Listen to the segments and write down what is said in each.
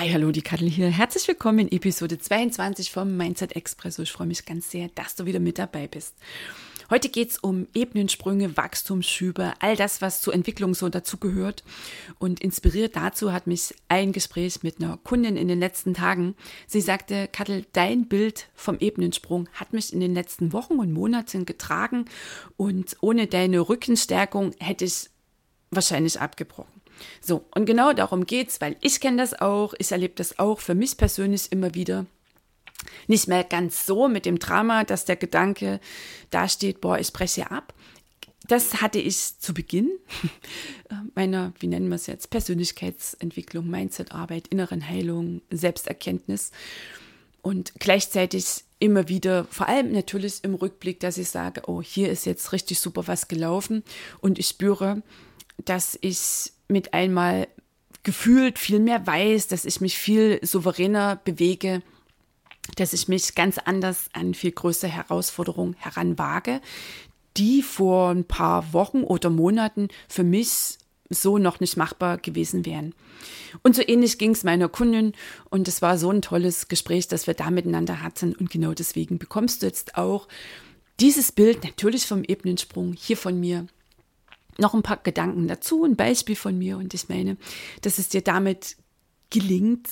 Hi, hallo, die Kattel hier. Herzlich willkommen in Episode 22 vom Mindset Expresso. Ich freue mich ganz sehr, dass du wieder mit dabei bist. Heute geht es um Ebenensprünge, Wachstumsschübe, all das, was zur Entwicklung so dazugehört. Und inspiriert dazu hat mich ein Gespräch mit einer Kundin in den letzten Tagen. Sie sagte, Kattel, dein Bild vom Ebenensprung hat mich in den letzten Wochen und Monaten getragen und ohne deine Rückenstärkung hätte ich wahrscheinlich abgebrochen. So, und genau darum geht's, weil ich kenne das auch, ich erlebe das auch für mich persönlich immer wieder. Nicht mehr ganz so mit dem Drama, dass der Gedanke da steht, boah, ich breche ab. Das hatte ich zu Beginn meiner, wie nennen wir es jetzt, Persönlichkeitsentwicklung, Mindsetarbeit, inneren Heilung, Selbsterkenntnis. Und gleichzeitig immer wieder, vor allem natürlich im Rückblick, dass ich sage, oh, hier ist jetzt richtig super was gelaufen und ich spüre, dass ich mit einmal gefühlt viel mehr weiß, dass ich mich viel souveräner bewege, dass ich mich ganz anders an viel größere Herausforderungen heranwage, die vor ein paar Wochen oder Monaten für mich so noch nicht machbar gewesen wären. Und so ähnlich ging es meiner Kundin. Und es war so ein tolles Gespräch, das wir da miteinander hatten. Und genau deswegen bekommst du jetzt auch dieses Bild natürlich vom Ebenensprung hier von mir noch ein paar Gedanken dazu, ein Beispiel von mir und ich meine, dass es dir damit gelingt,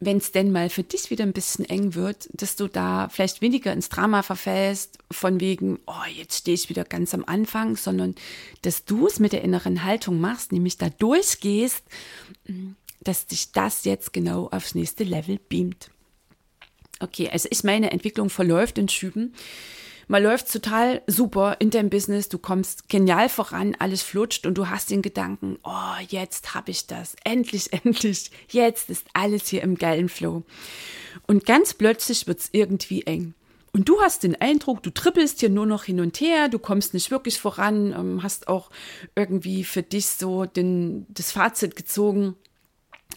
wenn es denn mal für dich wieder ein bisschen eng wird, dass du da vielleicht weniger ins Drama verfällst, von wegen, oh, jetzt stehe ich wieder ganz am Anfang, sondern dass du es mit der inneren Haltung machst, nämlich da durchgehst, dass dich das jetzt genau aufs nächste Level beamt. Okay, also ich meine, Entwicklung verläuft in Schüben. Mal läuft total super in deinem Business, du kommst genial voran, alles flutscht und du hast den Gedanken, oh, jetzt habe ich das, endlich, endlich, jetzt ist alles hier im geilen Flow. Und ganz plötzlich wird es irgendwie eng. Und du hast den Eindruck, du trippelst hier nur noch hin und her, du kommst nicht wirklich voran, ähm, hast auch irgendwie für dich so den, das Fazit gezogen,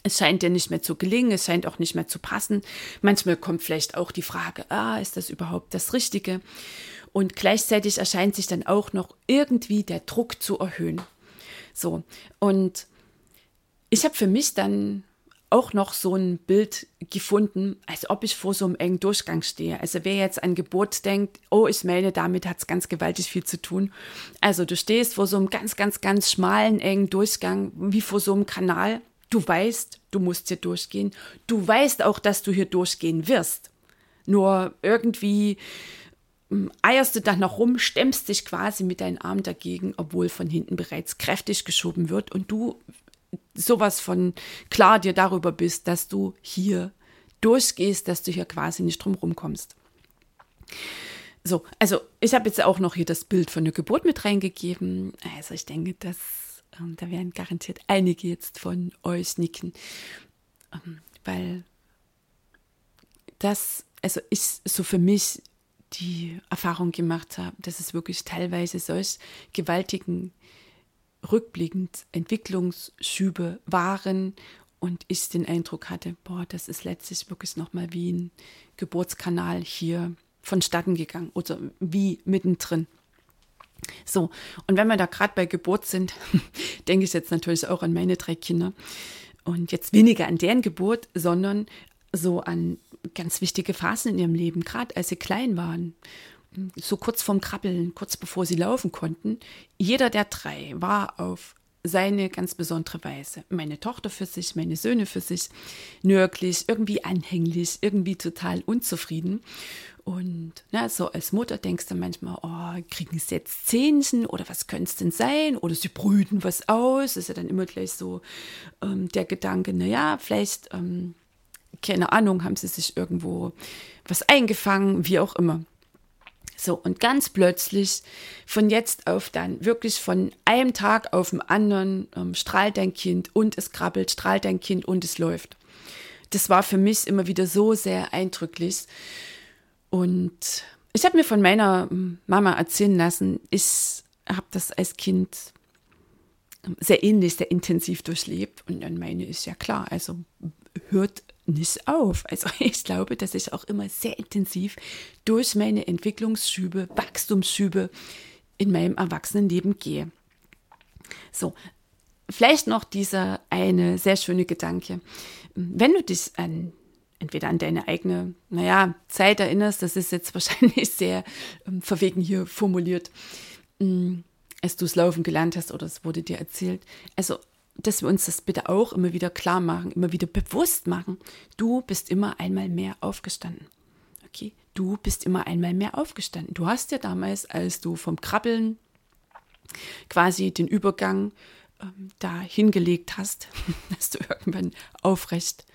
es scheint dir nicht mehr zu gelingen, es scheint auch nicht mehr zu passen. Manchmal kommt vielleicht auch die Frage, ah, ist das überhaupt das Richtige? Und gleichzeitig erscheint sich dann auch noch irgendwie der Druck zu erhöhen. So, und ich habe für mich dann auch noch so ein Bild gefunden, als ob ich vor so einem engen Durchgang stehe. Also wer jetzt an Geburt denkt, oh, ich meine, damit hat es ganz gewaltig viel zu tun. Also du stehst vor so einem ganz, ganz, ganz schmalen, engen Durchgang, wie vor so einem Kanal Du weißt, du musst hier durchgehen. Du weißt auch, dass du hier durchgehen wirst. Nur irgendwie hm, eierst du dann noch rum, stemmst dich quasi mit deinen Armen dagegen, obwohl von hinten bereits kräftig geschoben wird und du sowas von klar dir darüber bist, dass du hier durchgehst, dass du hier quasi nicht drum rumkommst. So, also ich habe jetzt auch noch hier das Bild von der Geburt mit reingegeben. Also ich denke, das da werden garantiert einige jetzt von euch nicken, ähm, weil das, also ich so für mich die Erfahrung gemacht habe, dass es wirklich teilweise solch gewaltigen rückblickend Entwicklungsschübe waren und ich den Eindruck hatte, boah, das ist letztlich wirklich nochmal wie ein Geburtskanal hier vonstatten gegangen oder wie mittendrin. So, und wenn wir da gerade bei Geburt sind, denke ich jetzt natürlich auch an meine drei Kinder. Und jetzt weniger an deren Geburt, sondern so an ganz wichtige Phasen in ihrem Leben, gerade als sie klein waren. So kurz vorm Krabbeln, kurz bevor sie laufen konnten. Jeder der drei war auf seine ganz besondere Weise. Meine Tochter für sich, meine Söhne für sich, nörglich, irgendwie anhänglich, irgendwie total unzufrieden. Und na, so als Mutter denkst du manchmal, oh, kriegen sie jetzt Zähnchen oder was könnte es denn sein? Oder sie brüten was aus. Ist ja dann immer gleich so ähm, der Gedanke, naja, vielleicht, ähm, keine Ahnung, haben sie sich irgendwo was eingefangen, wie auch immer. So, und ganz plötzlich, von jetzt auf dann, wirklich von einem Tag auf den anderen, ähm, strahlt dein Kind und es krabbelt, strahlt dein Kind und es läuft. Das war für mich immer wieder so sehr eindrücklich. Und ich habe mir von meiner Mama erzählen lassen, ich habe das als Kind sehr ähnlich, sehr intensiv durchlebt. Und dann meine ich, ja klar, also hört nicht auf. Also ich glaube, dass ich auch immer sehr intensiv durch meine Entwicklungsschübe, Wachstumsschübe in meinem Erwachsenenleben gehe. So, vielleicht noch dieser eine sehr schöne Gedanke. Wenn du dich an entweder an deine eigene, naja, Zeit erinnerst, das ist jetzt wahrscheinlich sehr ähm, verwegen hier formuliert, ähm, als du es laufen gelernt hast oder es wurde dir erzählt. Also dass wir uns das bitte auch immer wieder klar machen, immer wieder bewusst machen. Du bist immer einmal mehr aufgestanden. Okay, du bist immer einmal mehr aufgestanden. Du hast ja damals, als du vom Krabbeln quasi den Übergang ähm, da hingelegt hast, dass du irgendwann aufrecht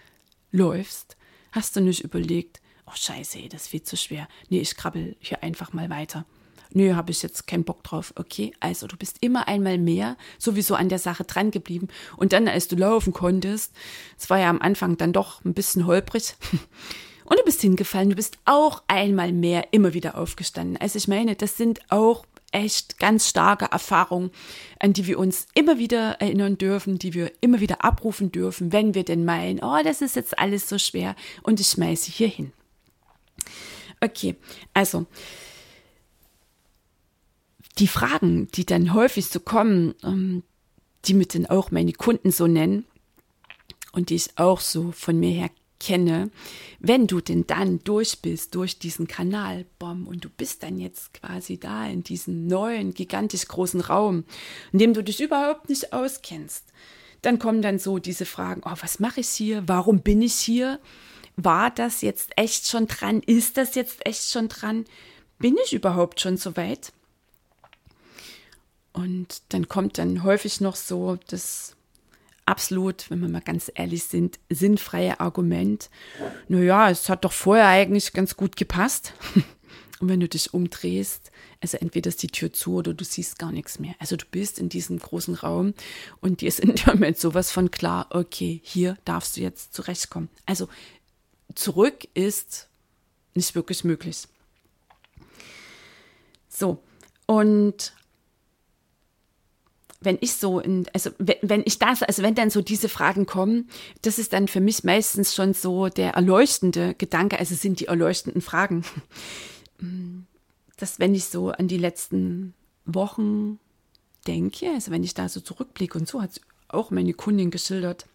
läufst, hast du nicht überlegt, oh scheiße, das ist viel zu schwer. Nee, ich krabbel hier einfach mal weiter nö, habe ich jetzt keinen Bock drauf. Okay, also du bist immer einmal mehr sowieso an der Sache dran geblieben. Und dann, als du laufen konntest, es war ja am Anfang dann doch ein bisschen holprig. Und du bist hingefallen, du bist auch einmal mehr immer wieder aufgestanden. Also ich meine, das sind auch echt ganz starke Erfahrungen, an die wir uns immer wieder erinnern dürfen, die wir immer wieder abrufen dürfen, wenn wir denn meinen, oh, das ist jetzt alles so schwer und ich schmeiße hier hin. Okay, also die Fragen, die dann häufig so kommen, ähm, die mit dann auch meine Kunden so nennen und die ich auch so von mir her kenne, wenn du denn dann durch bist, durch diesen Kanal, bom, und du bist dann jetzt quasi da in diesem neuen, gigantisch großen Raum, in dem du dich überhaupt nicht auskennst, dann kommen dann so diese Fragen, oh, was mache ich hier? Warum bin ich hier? War das jetzt echt schon dran? Ist das jetzt echt schon dran? Bin ich überhaupt schon so weit? Und dann kommt dann häufig noch so das absolut, wenn wir mal ganz ehrlich sind, sinnfreie Argument. Naja, es hat doch vorher eigentlich ganz gut gepasst. Und wenn du dich umdrehst, also entweder ist die Tür zu oder du siehst gar nichts mehr. Also du bist in diesem großen Raum und dir ist in dem Moment sowas von klar, okay, hier darfst du jetzt zurechtkommen. Also zurück ist nicht wirklich möglich. So, und wenn ich so, in, also wenn ich das, also wenn dann so diese Fragen kommen, das ist dann für mich meistens schon so der erleuchtende Gedanke, also sind die erleuchtenden Fragen. Dass wenn ich so an die letzten Wochen denke, also wenn ich da so zurückblicke und so hat auch meine Kundin geschildert,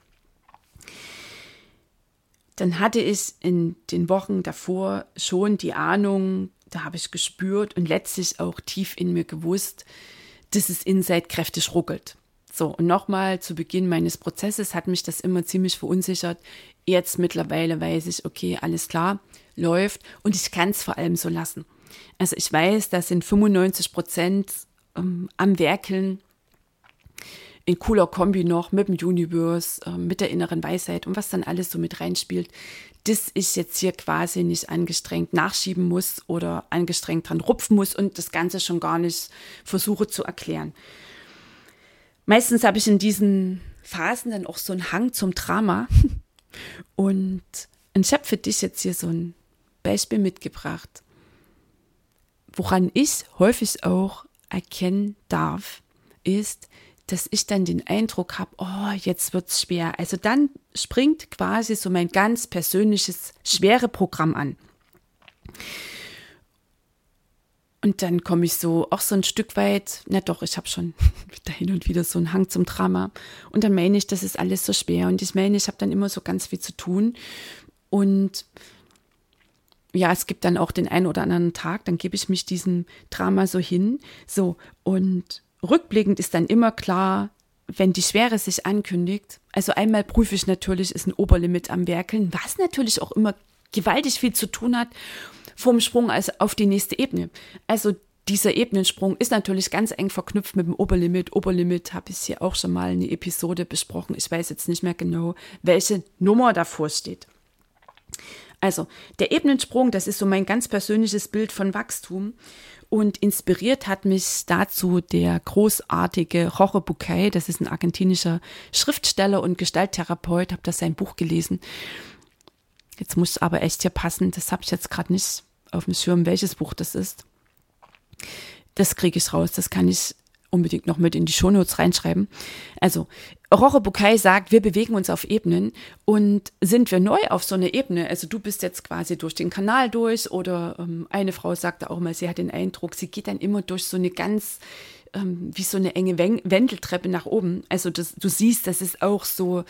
dann hatte ich in den Wochen davor schon die Ahnung, da habe ich gespürt und letztlich auch tief in mir gewusst, dass es Inside kräftig ruckelt. So, und nochmal zu Beginn meines Prozesses hat mich das immer ziemlich verunsichert. Jetzt mittlerweile weiß ich, okay, alles klar, läuft und ich kann es vor allem so lassen. Also ich weiß, das sind 95 Prozent ähm, am Werkeln in cooler Kombi noch mit dem Universe, äh, mit der inneren Weisheit und was dann alles so mit reinspielt dass ich jetzt hier quasi nicht angestrengt nachschieben muss oder angestrengt dran rupfen muss und das Ganze schon gar nicht versuche zu erklären. Meistens habe ich in diesen Phasen dann auch so einen Hang zum Drama. Und ich habe für dich jetzt hier so ein Beispiel mitgebracht, woran ich häufig auch erkennen darf, ist, dass ich dann den Eindruck habe, oh, jetzt wird's schwer. Also dann springt quasi so mein ganz persönliches schwere Programm an. Und dann komme ich so auch so ein Stück weit, na doch, ich habe schon wieder hin und wieder so einen Hang zum Drama. Und dann meine ich, das ist alles so schwer. Und ich meine, ich habe dann immer so ganz viel zu tun. Und ja, es gibt dann auch den einen oder anderen Tag, dann gebe ich mich diesem Drama so hin. So, und rückblickend ist dann immer klar, wenn die Schwere sich ankündigt, also einmal prüfe ich natürlich, ist ein Oberlimit am Werkeln, was natürlich auch immer gewaltig viel zu tun hat vom Sprung also auf die nächste Ebene. Also dieser Ebenensprung ist natürlich ganz eng verknüpft mit dem Oberlimit. Oberlimit habe ich hier auch schon mal eine Episode besprochen. Ich weiß jetzt nicht mehr genau, welche Nummer davor steht. Also, der Ebenensprung, das ist so mein ganz persönliches Bild von Wachstum. Und inspiriert hat mich dazu der großartige Jorge Bucay, das ist ein argentinischer Schriftsteller und Gestalttherapeut, habe das sein Buch gelesen. Jetzt muss aber echt hier passen, das habe ich jetzt gerade nicht auf dem Schirm, welches Buch das ist. Das kriege ich raus, das kann ich unbedingt noch mit in die Shownotes reinschreiben. Also, Roche Bukai sagt, wir bewegen uns auf Ebenen und sind wir neu auf so einer Ebene, also du bist jetzt quasi durch den Kanal durch oder ähm, eine Frau sagte auch mal, sie hat den Eindruck, sie geht dann immer durch so eine ganz, ähm, wie so eine enge Wendeltreppe nach oben. Also das, du siehst, das ist auch so,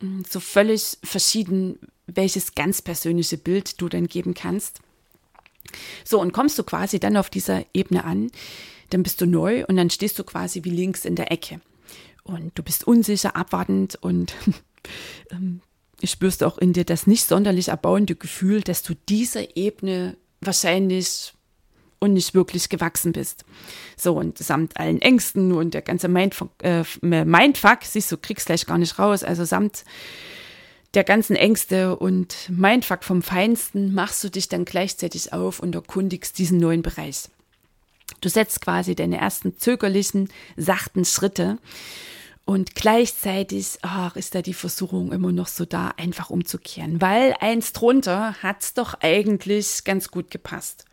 mm, so völlig verschieden, welches ganz persönliche Bild du dann geben kannst. So, und kommst du quasi dann auf dieser Ebene an, dann bist du neu und dann stehst du quasi wie links in der Ecke. Und du bist unsicher, abwartend und ähm, spürst auch in dir das nicht sonderlich erbauende Gefühl, dass du dieser Ebene wahrscheinlich und nicht wirklich gewachsen bist. So, und samt allen Ängsten und der ganze Mindfuck, äh, Mindfuck siehst du, kriegst gleich gar nicht raus, also samt der ganzen Ängste und Mindfuck vom Feinsten machst du dich dann gleichzeitig auf und erkundigst diesen neuen Bereich. Du setzt quasi deine ersten zögerlichen, sachten Schritte und gleichzeitig ach, ist da die Versuchung immer noch so da, einfach umzukehren, weil eins drunter hat's doch eigentlich ganz gut gepasst.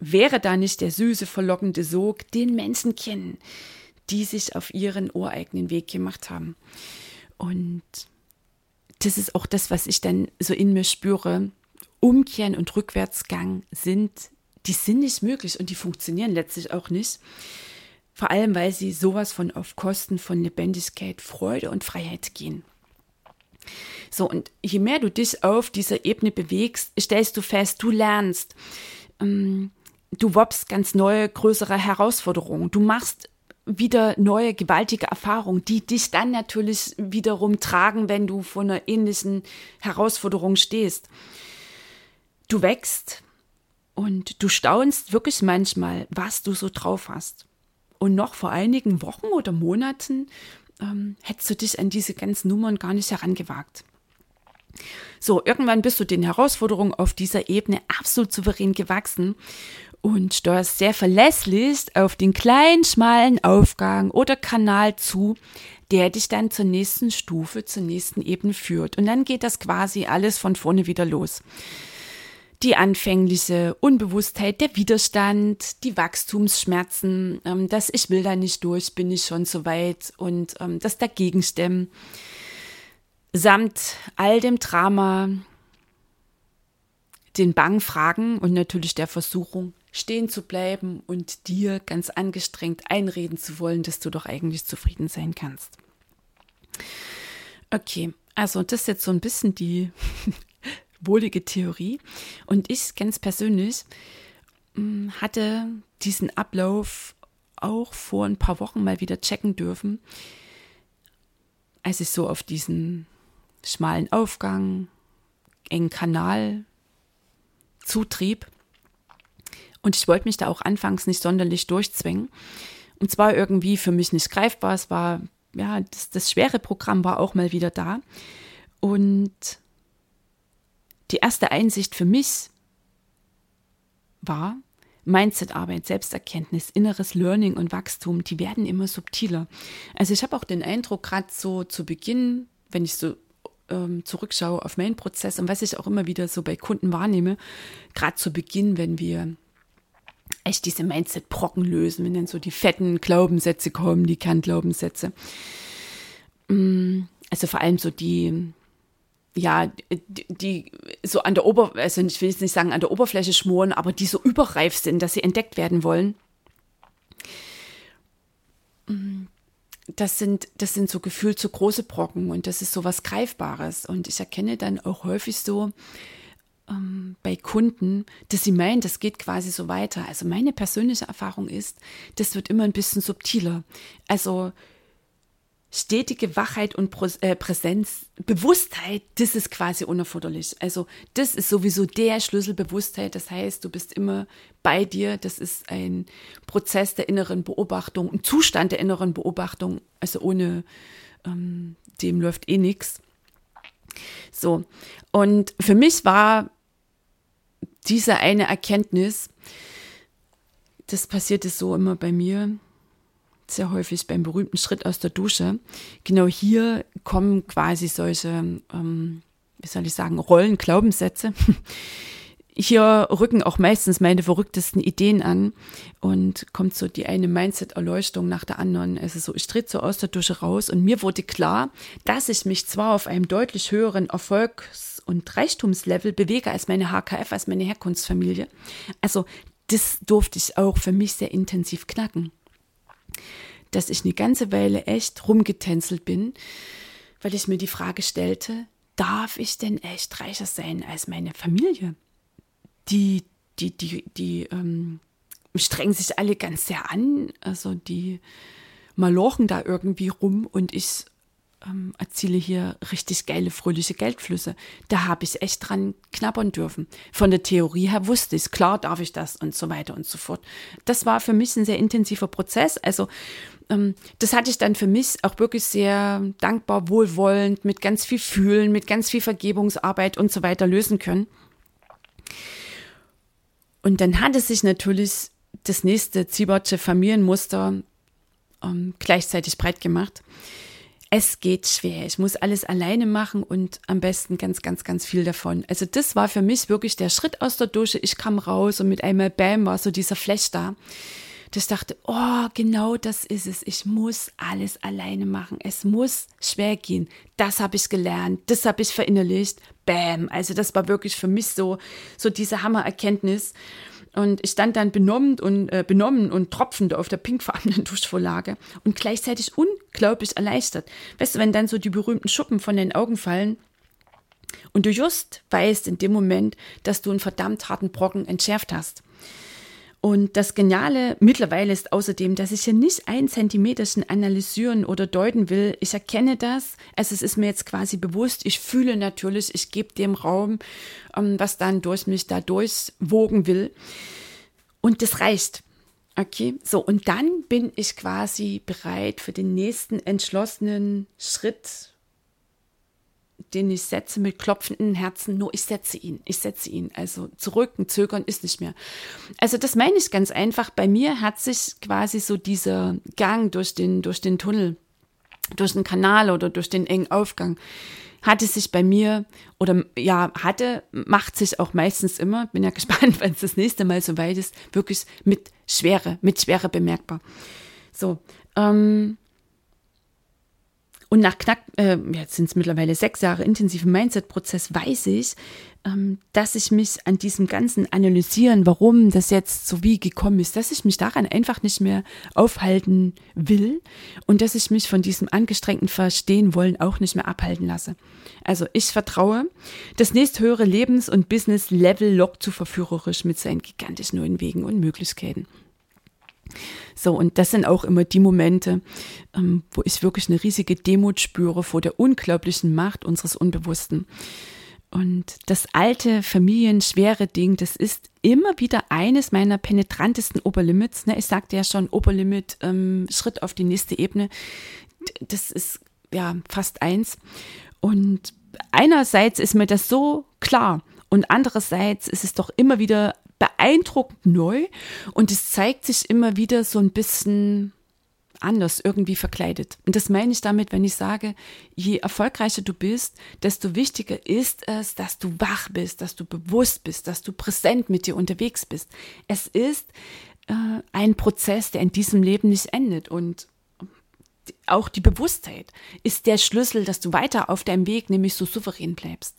Wäre da nicht der süße, verlockende Sog, den Menschen kennen, die sich auf ihren ureigenen Weg gemacht haben. Und das ist auch das, was ich dann so in mir spüre. Umkehren und Rückwärtsgang sind die sind nicht möglich und die funktionieren letztlich auch nicht. Vor allem, weil sie sowas von auf Kosten von Lebendigkeit, Freude und Freiheit gehen. So, und je mehr du dich auf dieser Ebene bewegst, stellst du fest, du lernst, ähm, du wobbst ganz neue, größere Herausforderungen, du machst wieder neue, gewaltige Erfahrungen, die dich dann natürlich wiederum tragen, wenn du vor einer ähnlichen Herausforderung stehst. Du wächst, und du staunst wirklich manchmal, was du so drauf hast. Und noch vor einigen Wochen oder Monaten ähm, hättest du dich an diese ganzen Nummern gar nicht herangewagt. So, irgendwann bist du den Herausforderungen auf dieser Ebene absolut souverän gewachsen und steuerst sehr verlässlich auf den kleinen, schmalen Aufgang oder Kanal zu, der dich dann zur nächsten Stufe, zur nächsten Ebene führt. Und dann geht das quasi alles von vorne wieder los die anfängliche Unbewusstheit, der Widerstand, die Wachstumsschmerzen, ähm, das Ich will da nicht durch, bin ich schon so weit und ähm, das Dagegenstemmen, samt all dem Drama, den Bangfragen und natürlich der Versuchung, stehen zu bleiben und dir ganz angestrengt einreden zu wollen, dass du doch eigentlich zufrieden sein kannst. Okay, also das ist jetzt so ein bisschen die wohlige Theorie. Und ich ganz persönlich mm, hatte diesen Ablauf auch vor ein paar Wochen mal wieder checken dürfen, als ich so auf diesen schmalen Aufgang, engen Kanal zutrieb. Und ich wollte mich da auch anfangs nicht sonderlich durchzwingen. Und zwar irgendwie für mich nicht greifbar. Es war, ja, das, das schwere Programm war auch mal wieder da. Und die erste Einsicht für mich war, Mindset-Arbeit, Selbsterkenntnis, inneres Learning und Wachstum, die werden immer subtiler. Also ich habe auch den Eindruck, gerade so zu Beginn, wenn ich so ähm, zurückschaue auf meinen Prozess und was ich auch immer wieder so bei Kunden wahrnehme, gerade zu Beginn, wenn wir echt diese Mindset-Brocken lösen, wenn dann so die fetten Glaubenssätze kommen, die Kernglaubenssätze. Mm, also vor allem so die ja, die, die so an der Ober, also ich will jetzt nicht sagen an der Oberfläche schmoren, aber die so überreif sind, dass sie entdeckt werden wollen. Das sind, das sind so gefühlt so große Brocken und das ist so was Greifbares. Und ich erkenne dann auch häufig so ähm, bei Kunden, dass sie meinen, das geht quasi so weiter. Also meine persönliche Erfahrung ist, das wird immer ein bisschen subtiler. Also stetige Wachheit und äh, Präsenz, Bewusstheit, das ist quasi unerforderlich. Also das ist sowieso der Schlüssel Bewusstheit. Das heißt, du bist immer bei dir. Das ist ein Prozess der inneren Beobachtung, ein Zustand der inneren Beobachtung. Also ohne ähm, dem läuft eh nichts. So. Und für mich war diese eine Erkenntnis, das passierte so immer bei mir, sehr häufig beim berühmten Schritt aus der Dusche. Genau hier kommen quasi solche, ähm, wie soll ich sagen, Rollen-Glaubenssätze. Hier rücken auch meistens meine verrücktesten Ideen an und kommt so die eine Mindset-Erleuchtung nach der anderen. Also so, ich trete so aus der Dusche raus und mir wurde klar, dass ich mich zwar auf einem deutlich höheren Erfolgs- und Reichtumslevel bewege als meine HKF, als meine Herkunftsfamilie. Also das durfte ich auch für mich sehr intensiv knacken dass ich eine ganze Weile echt rumgetänzelt bin, weil ich mir die Frage stellte, darf ich denn echt reicher sein als meine Familie? Die, die, die, die ähm, strengen sich alle ganz sehr an, also die malochen da irgendwie rum und ich ähm, erziele hier richtig geile, fröhliche Geldflüsse. Da habe ich echt dran knabbern dürfen. Von der Theorie her wusste ich, klar darf ich das und so weiter und so fort. Das war für mich ein sehr intensiver Prozess. Also ähm, das hatte ich dann für mich auch wirklich sehr dankbar, wohlwollend, mit ganz viel Fühlen, mit ganz viel Vergebungsarbeit und so weiter lösen können. Und dann hatte sich natürlich das nächste Ziebertsche Familienmuster ähm, gleichzeitig breit gemacht es geht schwer. Ich muss alles alleine machen und am besten ganz, ganz, ganz viel davon. Also das war für mich wirklich der Schritt aus der Dusche. Ich kam raus und mit einmal Bam war so dieser Flash da. Ich dachte, oh, genau das ist es. Ich muss alles alleine machen. Es muss schwer gehen. Das habe ich gelernt. Das habe ich verinnerlicht. Bam. Also das war wirklich für mich so, so diese Hammererkenntnis. Und ich stand dann benommen und, äh, benommen und tropfend auf der pinkfarbenen Duschvorlage und gleichzeitig unglaublich erleichtert. Weißt du, wenn dann so die berühmten Schuppen von den Augen fallen und du just weißt in dem Moment, dass du einen verdammt harten Brocken entschärft hast. Und das Geniale mittlerweile ist außerdem, dass ich hier nicht ein Zentimeterchen analysieren oder deuten will. Ich erkenne das, also es ist mir jetzt quasi bewusst. Ich fühle natürlich, ich gebe dem Raum, ähm, was dann durch mich da durchwogen will. Und das reicht. Okay, so und dann bin ich quasi bereit für den nächsten entschlossenen Schritt den ich setze mit klopfenden Herzen, nur ich setze ihn, ich setze ihn. Also zurück und zögern ist nicht mehr. Also das meine ich ganz einfach. Bei mir hat sich quasi so dieser Gang durch den, durch den Tunnel, durch den Kanal oder durch den engen Aufgang, hatte sich bei mir oder ja, hatte, macht sich auch meistens immer, bin ja gespannt, wenn es das nächste Mal so weit ist, wirklich mit Schwere, mit Schwere bemerkbar. So, ähm, und nach knapp, äh, jetzt sind es mittlerweile sechs Jahre intensiven Mindset-Prozess, weiß ich, ähm, dass ich mich an diesem ganzen Analysieren, warum das jetzt so wie gekommen ist, dass ich mich daran einfach nicht mehr aufhalten will und dass ich mich von diesem angestrengten Verstehen wollen auch nicht mehr abhalten lasse. Also ich vertraue, das nächsthöhere Lebens- und Business-Level lockt zu verführerisch mit seinen gigantisch neuen Wegen und Möglichkeiten. So, und das sind auch immer die Momente, ähm, wo ich wirklich eine riesige Demut spüre vor der unglaublichen Macht unseres Unbewussten. Und das alte familienschwere Ding, das ist immer wieder eines meiner penetrantesten Oberlimits. Ne? Ich sagte ja schon, Oberlimit, ähm, Schritt auf die nächste Ebene. Das ist ja fast eins. Und einerseits ist mir das so klar und andererseits ist es doch immer wieder beeindruckend neu und es zeigt sich immer wieder so ein bisschen anders irgendwie verkleidet. Und das meine ich damit, wenn ich sage, je erfolgreicher du bist, desto wichtiger ist es, dass du wach bist, dass du bewusst bist, dass du präsent mit dir unterwegs bist. Es ist äh, ein Prozess, der in diesem Leben nicht endet und auch die Bewusstheit ist der Schlüssel, dass du weiter auf deinem Weg nämlich so souverän bleibst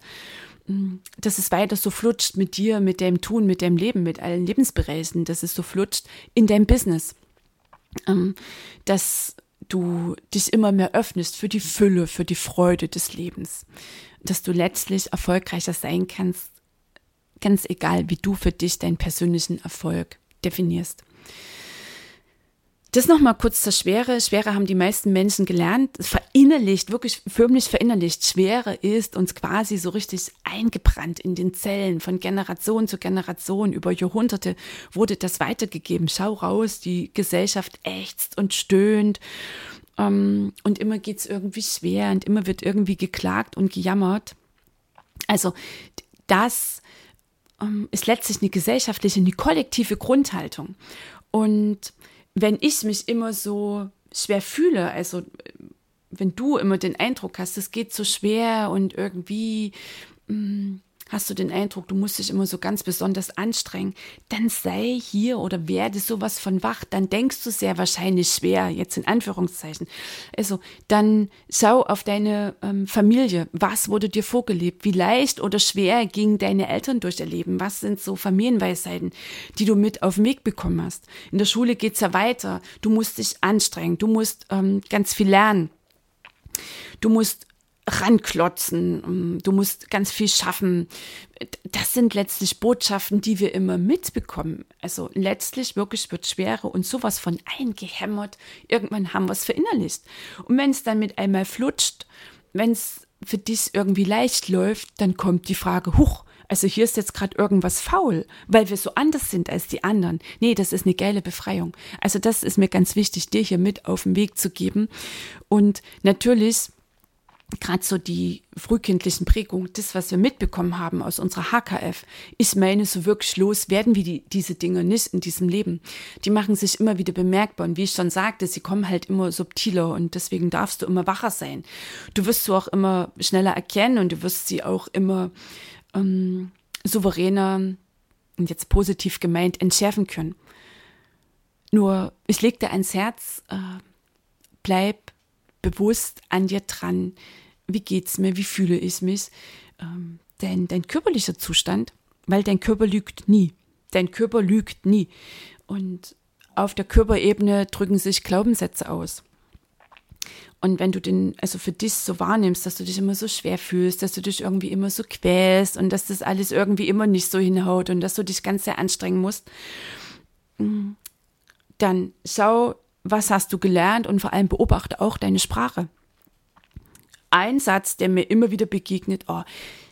dass es weiter so flutscht mit dir, mit dem Tun, mit dem Leben, mit allen Lebensbereichen, dass es so flutscht in deinem Business. Ähm, dass du dich immer mehr öffnest für die Fülle, für die Freude des Lebens. Dass du letztlich erfolgreicher sein kannst, ganz egal, wie du für dich deinen persönlichen Erfolg definierst. Das nochmal kurz zur Schwere. Schwere haben die meisten Menschen gelernt, verinnerlicht, wirklich förmlich verinnerlicht. Schwere ist uns quasi so richtig eingebrannt in den Zellen. Von Generation zu Generation über Jahrhunderte wurde das weitergegeben. Schau raus, die Gesellschaft ächzt und stöhnt. Ähm, und immer geht's irgendwie schwer und immer wird irgendwie geklagt und gejammert. Also das ähm, ist letztlich eine gesellschaftliche, eine kollektive Grundhaltung. Und wenn ich mich immer so schwer fühle, also wenn du immer den Eindruck hast, es geht so schwer und irgendwie mh, mm, hast du den Eindruck, du musst dich immer so ganz besonders anstrengen, dann sei hier oder werde sowas von wach, dann denkst du sehr wahrscheinlich schwer, jetzt in Anführungszeichen. Also dann schau auf deine ähm, Familie, was wurde dir vorgelebt, wie leicht oder schwer gingen deine Eltern durch ihr Leben, was sind so Familienweisheiten, die du mit auf den Weg bekommen hast. In der Schule geht's ja weiter, du musst dich anstrengen, du musst ähm, ganz viel lernen. Du musst ranklotzen, ähm, du musst ganz viel schaffen. Das sind letztlich Botschaften, die wir immer mitbekommen. Also letztlich wirklich wird Schwere und sowas von eingehämmert. Irgendwann haben wir es verinnerlicht. Und wenn es dann mit einmal flutscht, wenn es für dich irgendwie leicht läuft, dann kommt die Frage, huch, also hier ist jetzt gerade irgendwas faul, weil wir so anders sind als die anderen. Nee, das ist eine geile Befreiung. Also das ist mir ganz wichtig, dir hier mit auf den Weg zu geben. Und natürlich gerade so die frühkindlichen Prägungen, das, was wir mitbekommen haben aus unserer HKF, ich meine, so wirklich los werden wir die, diese Dinge nicht in diesem Leben. Die machen sich immer wieder bemerkbar. Und wie ich schon sagte, sie kommen halt immer subtiler und deswegen darfst du immer wacher sein. Du wirst sie auch immer schneller erkennen und du wirst sie auch immer ähm, souveräner und jetzt positiv gemeint entschärfen können. Nur, ich leg dir ans Herz, äh, bleib bewusst an dir dran. Wie geht's mir? Wie fühle ich mich? Ähm, denn dein körperlicher Zustand, weil dein Körper lügt nie. Dein Körper lügt nie. Und auf der Körperebene drücken sich Glaubenssätze aus. Und wenn du den, also für dich so wahrnimmst, dass du dich immer so schwer fühlst, dass du dich irgendwie immer so quälst und dass das alles irgendwie immer nicht so hinhaut und dass du dich ganz sehr anstrengen musst, mm, dann schau was hast du gelernt und vor allem beobachte auch deine Sprache. Ein Satz, der mir immer wieder begegnet, oh,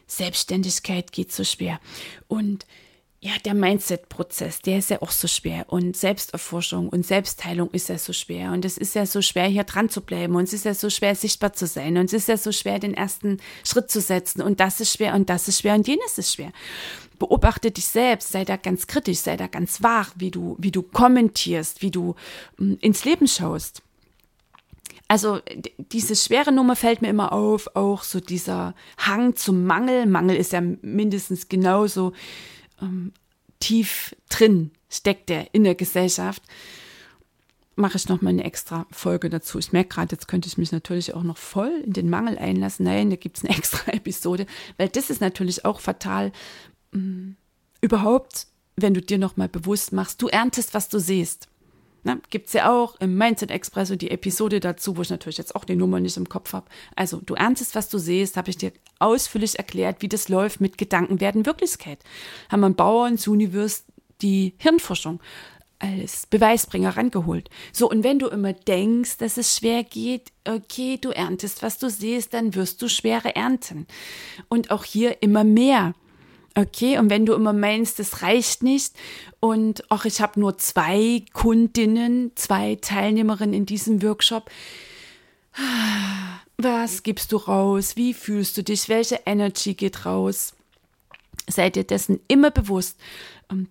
Selbstständigkeit geht so schwer. Und ja, der Mindset-Prozess, der ist ja auch so schwer. Und Selbsterforschung und Selbstheilung ist ja so schwer. Und es ist ja so schwer, hier dran zu bleiben. Und es ist ja so schwer, sichtbar zu sein. Und es ist ja so schwer, den ersten Schritt zu setzen. Und das ist schwer und das ist schwer und jenes ist schwer beobachte dich selbst, sei da ganz kritisch, sei da ganz wach, wie du, wie du kommentierst, wie du hm, ins Leben schaust. Also diese schwere Nummer fällt mir immer auf, auch so dieser Hang zum Mangel. Mangel ist ja mindestens genauso ähm, tief drin, steckt der in der Gesellschaft. Mache ich noch mal eine extra Folge dazu. Ich merke gerade, jetzt könnte ich mich natürlich auch noch voll in den Mangel einlassen. Nein, da gibt es eine extra Episode, weil das ist natürlich auch fatal, überhaupt, wenn du dir nochmal bewusst machst, du erntest, was du siehst. Ne? Gibt es ja auch im Mindset Expresso die Episode dazu, wo ich natürlich jetzt auch die Nummer nicht im Kopf habe. Also, du erntest, was du siehst, habe ich dir ausführlich erklärt, wie das läuft mit Gedanken werden Wirklichkeit. Haben wir Bauern zu Universe die Hirnforschung als Beweisbringer rangeholt. So, und wenn du immer denkst, dass es schwer geht, okay, du erntest, was du siehst, dann wirst du schwere ernten. Und auch hier immer mehr. Okay, und wenn du immer meinst, das reicht nicht und ach, ich habe nur zwei Kundinnen, zwei Teilnehmerinnen in diesem Workshop, was gibst du raus? Wie fühlst du dich? Welche Energy geht raus? Sei dir dessen immer bewusst.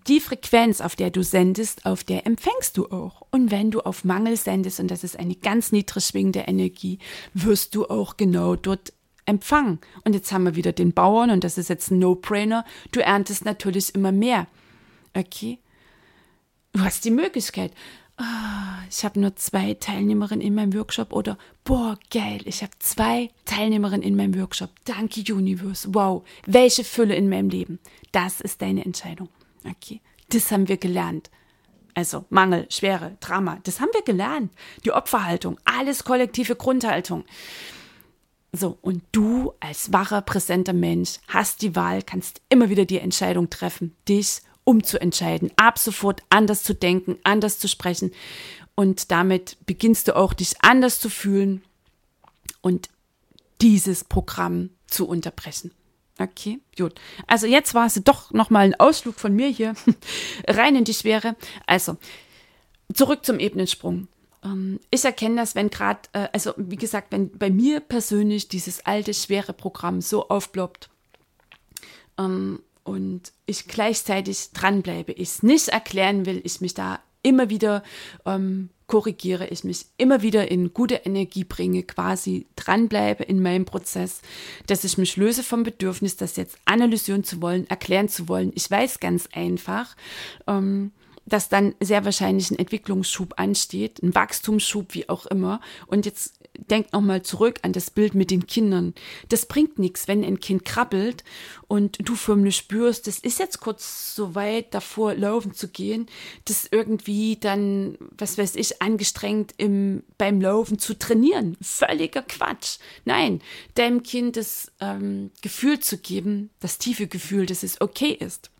Die Frequenz, auf der du sendest, auf der empfängst du auch. Und wenn du auf Mangel sendest, und das ist eine ganz niedrig schwingende Energie, wirst du auch genau dort Empfang. Und jetzt haben wir wieder den Bauern und das ist jetzt ein No-Brainer. Du erntest natürlich immer mehr. Okay? Du hast die Möglichkeit. Oh, ich habe nur zwei Teilnehmerinnen in meinem Workshop oder boah, geil, ich habe zwei Teilnehmerinnen in meinem Workshop. Danke, Universe. Wow, welche Fülle in meinem Leben. Das ist deine Entscheidung. Okay, das haben wir gelernt. Also Mangel, Schwere, Drama, das haben wir gelernt. Die Opferhaltung, alles kollektive Grundhaltung. So, und du als wacher, präsenter Mensch hast die Wahl, kannst immer wieder die Entscheidung treffen, dich umzuentscheiden, ab sofort anders zu denken, anders zu sprechen. Und damit beginnst du auch, dich anders zu fühlen und dieses Programm zu unterbrechen. Okay, gut. Also jetzt war es doch nochmal ein Ausflug von mir hier rein in die Schwere. Also zurück zum Ebenensprung. Ähm, ich erkenne das, wenn gerade, äh, also wie gesagt, wenn bei mir persönlich dieses alte, schwere Programm so aufploppt, ähm, und ich gleichzeitig dranbleibe, ich es nicht erklären will, ich mich da immer wieder ähm, korrigiere, ich mich immer wieder in gute Energie bringe, quasi dranbleibe in meinem Prozess, dass ich mich löse vom Bedürfnis, das jetzt analysieren zu wollen, erklären zu wollen. Ich weiß ganz einfach, ähm, dass dann sehr wahrscheinlich ein Entwicklungsschub ansteht, ein Wachstumsschub, wie auch immer. Und jetzt denk nochmal zurück an das Bild mit den Kindern. Das bringt nichts, wenn ein Kind krabbelt und du förmlich spürst, das ist jetzt kurz so weit davor, laufen zu gehen, das irgendwie dann, was weiß ich, angestrengt im, beim Laufen zu trainieren. Völliger Quatsch. Nein, deinem Kind das ähm, Gefühl zu geben, das tiefe Gefühl, dass es okay ist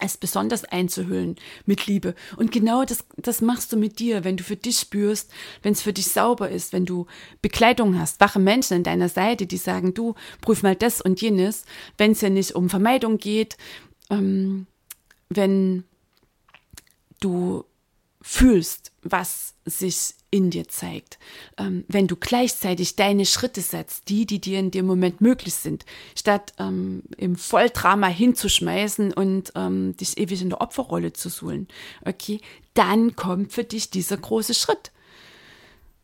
es besonders einzuhüllen mit Liebe. Und genau das, das machst du mit dir, wenn du für dich spürst, wenn es für dich sauber ist, wenn du Begleitung hast, wache Menschen an deiner Seite, die sagen, du prüf mal das und jenes, wenn es ja nicht um Vermeidung geht, ähm, wenn du fühlst, was sich in dir zeigt. Ähm, wenn du gleichzeitig deine Schritte setzt, die, die dir in dem Moment möglich sind, statt ähm, im Volldrama hinzuschmeißen und ähm, dich ewig in der Opferrolle zu suhlen, okay, dann kommt für dich dieser große Schritt.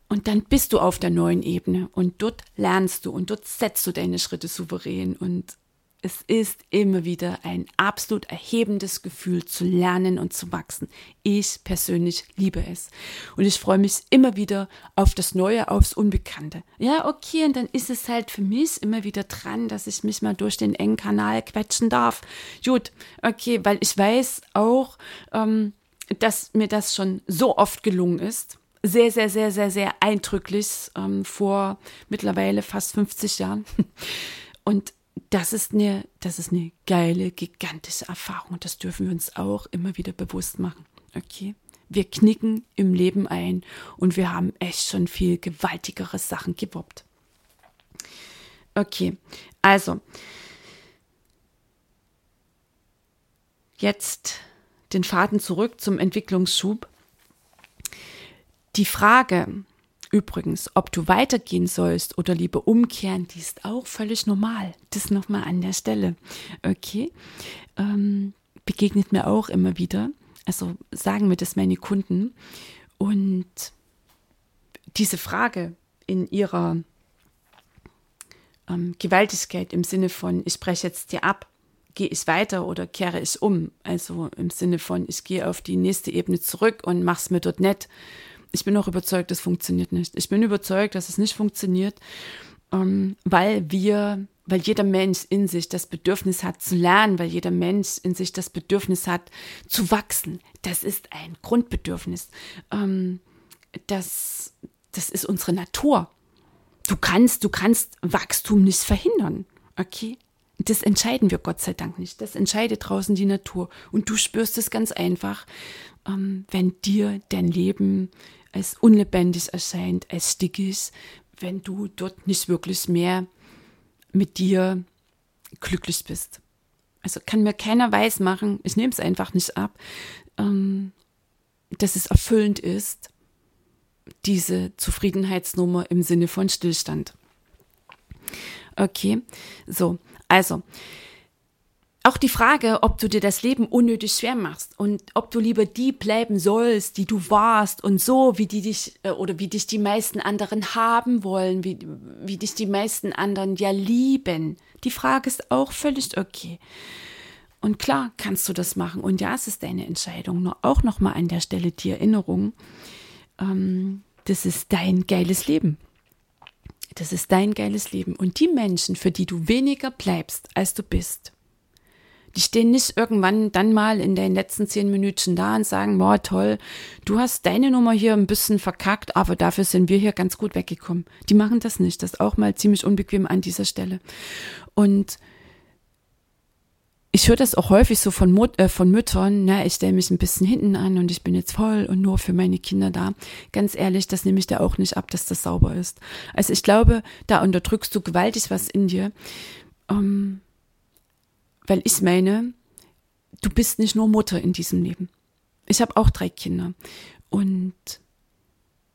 Und dann bist du auf der neuen Ebene und dort lernst du und dort setzt du deine Schritte souverän und es ist immer wieder ein absolut erhebendes Gefühl zu lernen und zu wachsen. Ich persönlich liebe es. Und ich freue mich immer wieder auf das Neue, aufs Unbekannte. Ja, okay, und dann ist es halt für mich immer wieder dran, dass ich mich mal durch den engen Kanal quetschen darf. Gut, okay, weil ich weiß auch, ähm, dass mir das schon so oft gelungen ist sehr, sehr, sehr, sehr, sehr eindrücklich ähm, vor mittlerweile fast 50 Jahren. Und das ist eine, das ist eine geile, gigantische Erfahrung und das dürfen wir uns auch immer wieder bewusst machen. Okay? Wir knicken im Leben ein und wir haben echt schon viel gewaltigere Sachen gewuppt. Okay, also jetzt den Faden zurück zum Entwicklungsschub. Die Frage, Übrigens, ob du weitergehen sollst oder lieber umkehren, die ist auch völlig normal. Das nochmal an der Stelle. Okay. Ähm, begegnet mir auch immer wieder. Also sagen mir das meine Kunden. Und diese Frage in ihrer ähm, Gewaltigkeit im Sinne von, ich spreche jetzt dir ab, gehe ich weiter oder kehre ich um? Also im Sinne von, ich gehe auf die nächste Ebene zurück und mach's mir dort nett ich bin auch überzeugt, das funktioniert nicht. Ich bin überzeugt, dass es nicht funktioniert, ähm, weil wir, weil jeder Mensch in sich das Bedürfnis hat zu lernen, weil jeder Mensch in sich das Bedürfnis hat zu wachsen. Das ist ein Grundbedürfnis. Ähm, das, das ist unsere Natur. Du kannst, du kannst Wachstum nicht verhindern. Okay? Das entscheiden wir Gott sei Dank nicht. Das entscheidet draußen die Natur. Und du spürst es ganz einfach, ähm, wenn dir dein Leben als unlebendig erscheint, als stickig, wenn du dort nicht wirklich mehr mit dir glücklich bist. Also kann mir keiner weiß machen, ich nehme es einfach nicht ab, ähm, dass es erfüllend ist, diese Zufriedenheitsnummer im Sinne von Stillstand. Okay, so, also auch die Frage, ob du dir das Leben unnötig schwer machst und ob du lieber die bleiben sollst, die du warst und so, wie die dich äh, oder wie dich die meisten anderen haben wollen, wie, wie dich die meisten anderen ja lieben. Die Frage ist auch völlig okay. Und klar kannst du das machen. Und ja, es ist deine Entscheidung. Nur auch nochmal an der Stelle die Erinnerung, ähm, das ist dein geiles Leben. Das ist dein geiles Leben. Und die Menschen, für die du weniger bleibst, als du bist, die stehen nicht irgendwann dann mal in den letzten zehn Minuten da und sagen, boah, toll, du hast deine Nummer hier ein bisschen verkackt, aber dafür sind wir hier ganz gut weggekommen. Die machen das nicht. Das ist auch mal ziemlich unbequem an dieser Stelle. Und ich höre das auch häufig so von, Mut, äh, von Müttern, na, ich stelle mich ein bisschen hinten an und ich bin jetzt voll und nur für meine Kinder da. Ganz ehrlich, das nehme ich dir auch nicht ab, dass das sauber ist. Also ich glaube, da unterdrückst du gewaltig was in dir. Ähm, weil ich meine, du bist nicht nur Mutter in diesem Leben. Ich habe auch drei Kinder. Und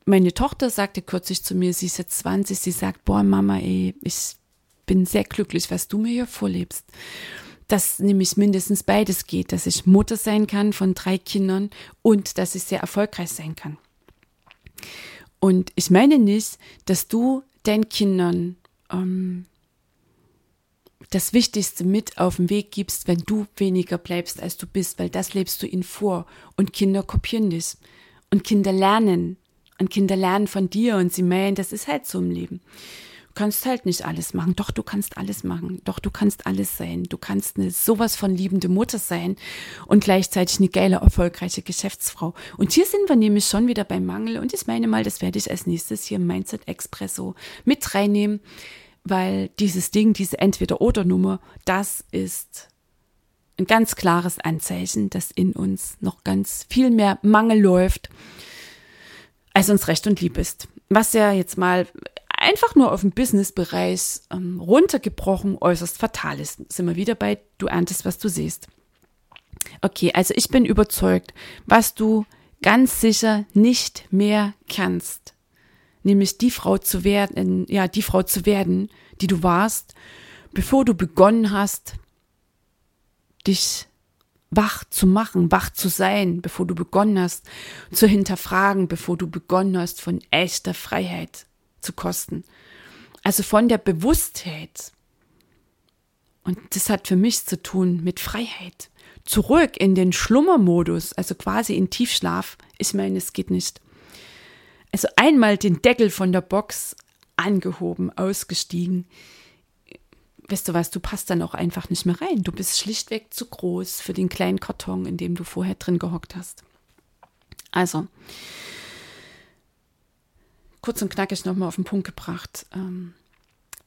meine Tochter sagte kürzlich zu mir, sie ist jetzt 20, sie sagt, boah, Mama, ey, ich bin sehr glücklich, was du mir hier vorlebst. Dass nämlich mindestens beides geht, dass ich Mutter sein kann von drei Kindern und dass ich sehr erfolgreich sein kann. Und ich meine nicht, dass du deinen Kindern ähm, das Wichtigste mit auf den Weg gibst, wenn du weniger bleibst, als du bist, weil das lebst du ihnen vor. Und Kinder kopieren dich. Und Kinder lernen. Und Kinder lernen von dir und sie meinen, das ist halt so im Leben. Kannst halt nicht alles machen. Doch, du kannst alles machen. Doch, du kannst alles sein. Du kannst eine sowas von liebende Mutter sein und gleichzeitig eine geile, erfolgreiche Geschäftsfrau. Und hier sind wir nämlich schon wieder beim Mangel. Und ich meine mal, das werde ich als nächstes hier im Mindset Expresso mit reinnehmen weil dieses Ding, diese Entweder-Oder-Nummer, das ist ein ganz klares Anzeichen, dass in uns noch ganz viel mehr Mangel läuft, als uns Recht und Lieb ist. Was ja jetzt mal einfach nur auf den Business-Bereich ähm, runtergebrochen äußerst fatal ist. Sind wir wieder bei, du erntest, was du siehst. Okay, also ich bin überzeugt, was du ganz sicher nicht mehr kannst, nämlich die Frau zu werden, ja, die Frau zu werden, die du warst, bevor du begonnen hast, dich wach zu machen, wach zu sein, bevor du begonnen hast zu hinterfragen, bevor du begonnen hast, von echter Freiheit zu kosten. Also von der Bewusstheit. Und das hat für mich zu tun mit Freiheit. Zurück in den Schlummermodus, also quasi in Tiefschlaf. Ich meine, es geht nicht. Also einmal den Deckel von der Box angehoben, ausgestiegen. Weißt du was, du passt dann auch einfach nicht mehr rein. Du bist schlichtweg zu groß für den kleinen Karton, in dem du vorher drin gehockt hast. Also, kurz und knackig nochmal auf den Punkt gebracht. Ähm,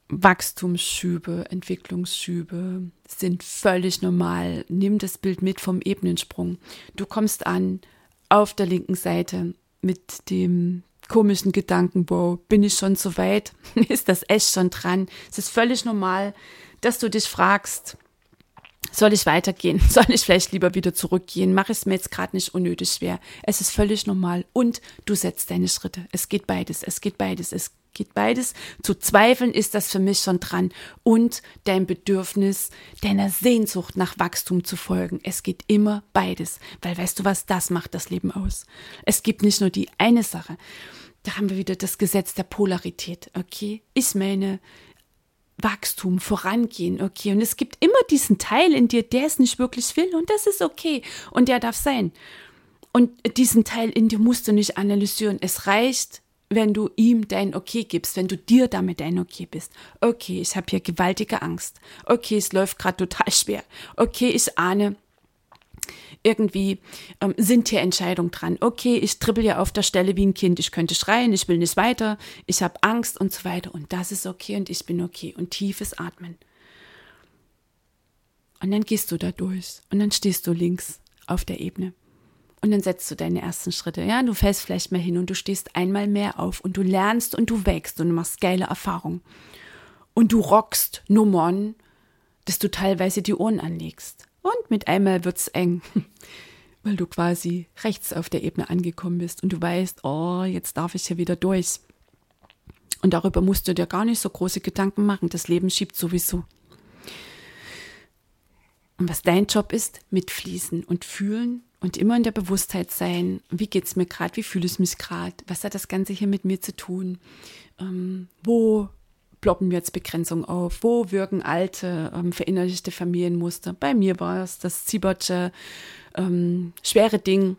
Wachstumsschübe, Entwicklungsschübe sind völlig normal. Nimm das Bild mit vom Ebenensprung. Du kommst an auf der linken Seite mit dem komischen Gedanken, wow, bin ich schon so weit? ist das echt schon dran? Es ist völlig normal, dass du dich fragst, soll ich weitergehen? Soll ich vielleicht lieber wieder zurückgehen? Mach es mir jetzt gerade nicht unnötig schwer. Es ist völlig normal. Und du setzt deine Schritte. Es geht beides. Es geht beides. Es geht beides. Zu zweifeln ist das für mich schon dran. Und dein Bedürfnis, deiner Sehnsucht nach Wachstum zu folgen. Es geht immer beides. Weil weißt du was? Das macht das Leben aus. Es gibt nicht nur die eine Sache. Da haben wir wieder das Gesetz der Polarität. Okay? Ich meine, Wachstum, vorangehen, okay. Und es gibt immer diesen Teil in dir, der es nicht wirklich will und das ist okay und der darf sein. Und diesen Teil in dir musst du nicht analysieren. Es reicht, wenn du ihm dein Okay gibst, wenn du dir damit dein Okay bist. Okay, ich habe hier gewaltige Angst. Okay, es läuft gerade total schwer. Okay, ich ahne, irgendwie ähm, sind hier Entscheidungen dran. Okay, ich trippel ja auf der Stelle wie ein Kind, ich könnte schreien, ich will nicht weiter, ich habe Angst und so weiter. Und das ist okay und ich bin okay. Und tiefes Atmen. Und dann gehst du da durch und dann stehst du links auf der Ebene. Und dann setzt du deine ersten Schritte. Ja, du fällst vielleicht mal hin und du stehst einmal mehr auf und du lernst und du wächst und du machst geile Erfahrungen. Und du rockst Nummern, dass du teilweise die Ohren anlegst. Und mit einmal wird's eng, weil du quasi rechts auf der Ebene angekommen bist und du weißt, oh, jetzt darf ich hier wieder durch. Und darüber musst du dir gar nicht so große Gedanken machen. Das Leben schiebt sowieso. Und was dein Job ist, mitfließen und fühlen und immer in der Bewusstheit sein, wie geht's mir gerade, wie fühle ich mich gerade, was hat das Ganze hier mit mir zu tun, ähm, wo ploppen jetzt Begrenzungen auf? Wo wirken alte, ähm, verinnerlichte Familienmuster? Bei mir war es das Ziebertsche ähm, schwere Ding.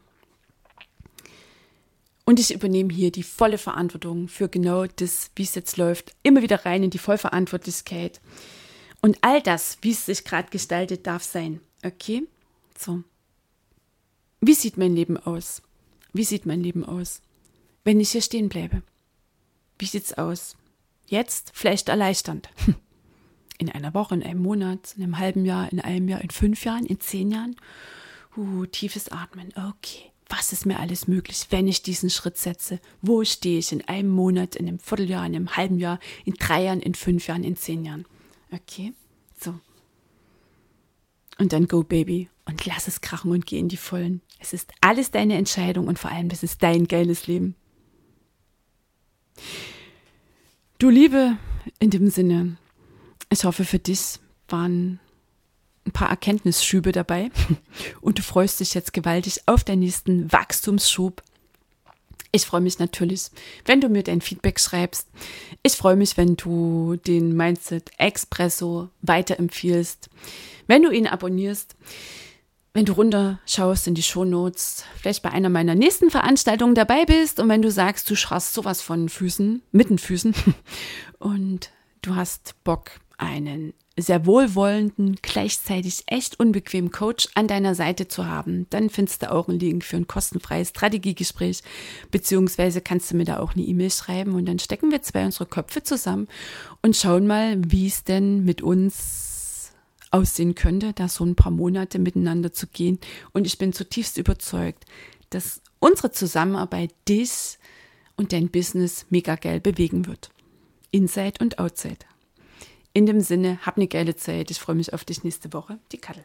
Und ich übernehme hier die volle Verantwortung für genau das, wie es jetzt läuft. Immer wieder rein in die Vollverantwortlichkeit. Und all das, wie es sich gerade gestaltet, darf sein. Okay? So. Wie sieht mein Leben aus? Wie sieht mein Leben aus, wenn ich hier stehen bleibe? Wie sieht's aus? Jetzt vielleicht erleichternd. In einer Woche, in einem Monat, in einem halben Jahr, in einem Jahr, in fünf Jahren, in zehn Jahren. Uh, tiefes Atmen. Okay. Was ist mir alles möglich, wenn ich diesen Schritt setze? Wo stehe ich in einem Monat, in einem Vierteljahr, in einem halben Jahr, in drei Jahren, in fünf Jahren, in zehn Jahren? Okay. So. Und dann go, Baby. Und lass es krachen und geh in die Vollen. Es ist alles deine Entscheidung und vor allem, es ist dein geiles Leben. Du Liebe, in dem Sinne, ich hoffe, für dich waren ein paar Erkenntnisschübe dabei und du freust dich jetzt gewaltig auf den nächsten Wachstumsschub. Ich freue mich natürlich, wenn du mir dein Feedback schreibst. Ich freue mich, wenn du den Mindset Expresso weiterempfiehlst, wenn du ihn abonnierst, wenn du runterschaust in die Shownotes, vielleicht bei einer meiner nächsten Veranstaltungen dabei bist und wenn du sagst, du schaust sowas von Füßen, mit den Füßen und du hast Bock, einen sehr wohlwollenden, gleichzeitig echt unbequemen Coach an deiner Seite zu haben, dann findest du auch einen Link für ein kostenfreies Strategiegespräch, beziehungsweise kannst du mir da auch eine E-Mail schreiben und dann stecken wir zwei unsere Köpfe zusammen und schauen mal, wie es denn mit uns aussehen könnte, da so ein paar Monate miteinander zu gehen. Und ich bin zutiefst überzeugt, dass unsere Zusammenarbeit dich und dein Business mega geil bewegen wird. Inside und Outside. In dem Sinne, hab eine geile Zeit. Ich freue mich auf dich nächste Woche. Die Kattel.